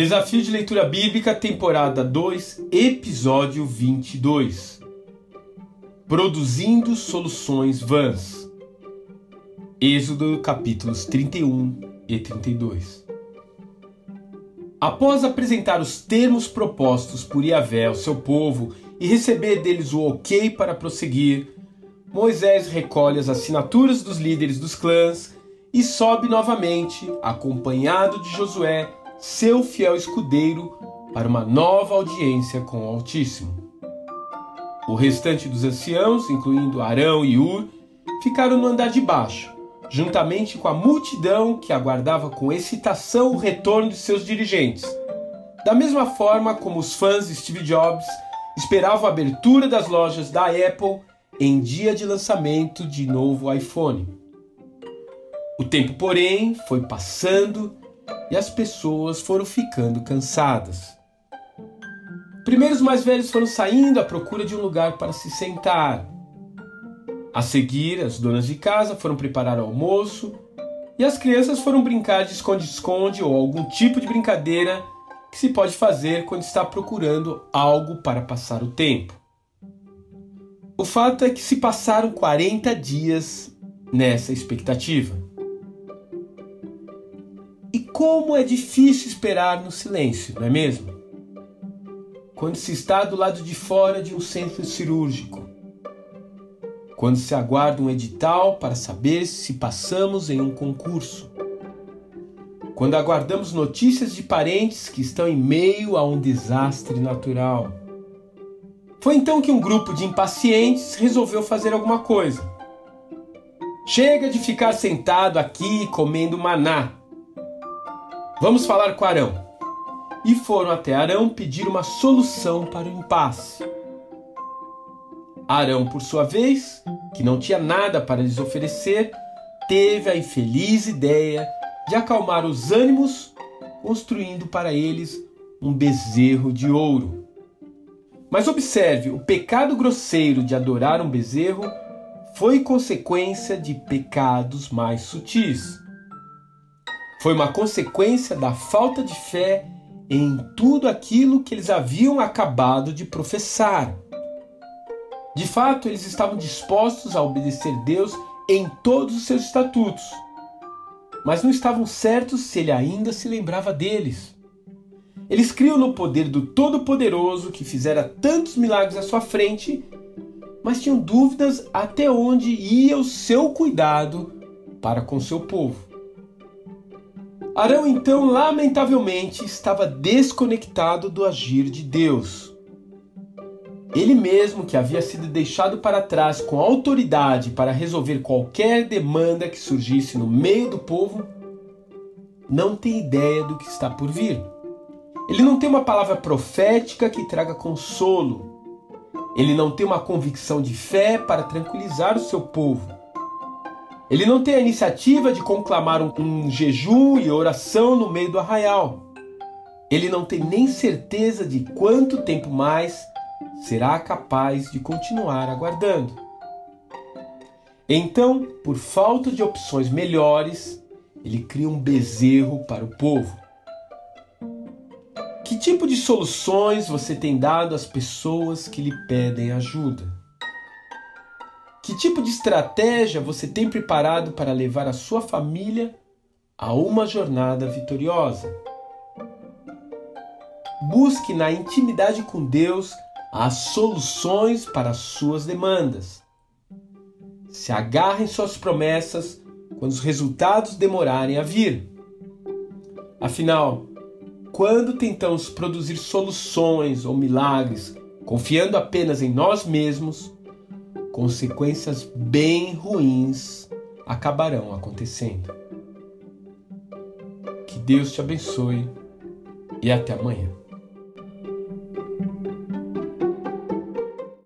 Desafio de Leitura Bíblica, temporada 2, episódio 22. Produzindo soluções vãs. Êxodo, capítulos 31 e 32. Após apresentar os termos propostos por Yahvé ao seu povo e receber deles o ok para prosseguir, Moisés recolhe as assinaturas dos líderes dos clãs e sobe novamente, acompanhado de Josué seu fiel escudeiro para uma nova audiência com o Altíssimo. O restante dos anciãos, incluindo Arão e Ur, ficaram no andar de baixo, juntamente com a multidão que aguardava com excitação o retorno de seus dirigentes. Da mesma forma como os fãs de Steve Jobs esperavam a abertura das lojas da Apple em dia de lançamento de novo iPhone. O tempo, porém, foi passando e as pessoas foram ficando cansadas. Primeiro, os mais velhos foram saindo à procura de um lugar para se sentar. A seguir, as donas de casa foram preparar o almoço e as crianças foram brincar de esconde-esconde ou algum tipo de brincadeira que se pode fazer quando está procurando algo para passar o tempo. O fato é que se passaram 40 dias nessa expectativa. Como é difícil esperar no silêncio, não é mesmo? Quando se está do lado de fora de um centro cirúrgico. Quando se aguarda um edital para saber se passamos em um concurso. Quando aguardamos notícias de parentes que estão em meio a um desastre natural. Foi então que um grupo de impacientes resolveu fazer alguma coisa. Chega de ficar sentado aqui comendo maná Vamos falar com Arão. E foram até Arão pedir uma solução para o impasse. Arão, por sua vez, que não tinha nada para lhes oferecer, teve a infeliz ideia de acalmar os ânimos, construindo para eles um bezerro de ouro. Mas observe: o pecado grosseiro de adorar um bezerro foi consequência de pecados mais sutis. Foi uma consequência da falta de fé em tudo aquilo que eles haviam acabado de professar. De fato, eles estavam dispostos a obedecer Deus em todos os seus estatutos, mas não estavam certos se ele ainda se lembrava deles. Eles criam no poder do Todo-Poderoso que fizera tantos milagres à sua frente, mas tinham dúvidas até onde ia o seu cuidado para com seu povo. Arão então, lamentavelmente, estava desconectado do agir de Deus. Ele mesmo, que havia sido deixado para trás com autoridade para resolver qualquer demanda que surgisse no meio do povo, não tem ideia do que está por vir. Ele não tem uma palavra profética que traga consolo. Ele não tem uma convicção de fé para tranquilizar o seu povo. Ele não tem a iniciativa de conclamar um, um jejum e oração no meio do arraial. Ele não tem nem certeza de quanto tempo mais será capaz de continuar aguardando. Então, por falta de opções melhores, ele cria um bezerro para o povo. Que tipo de soluções você tem dado às pessoas que lhe pedem ajuda? Que tipo de estratégia você tem preparado para levar a sua família a uma jornada vitoriosa? Busque na intimidade com Deus as soluções para as suas demandas. Se agarre em suas promessas quando os resultados demorarem a vir. Afinal, quando tentamos produzir soluções ou milagres confiando apenas em nós mesmos, consequências bem ruins acabarão acontecendo. Que Deus te abençoe e até amanhã.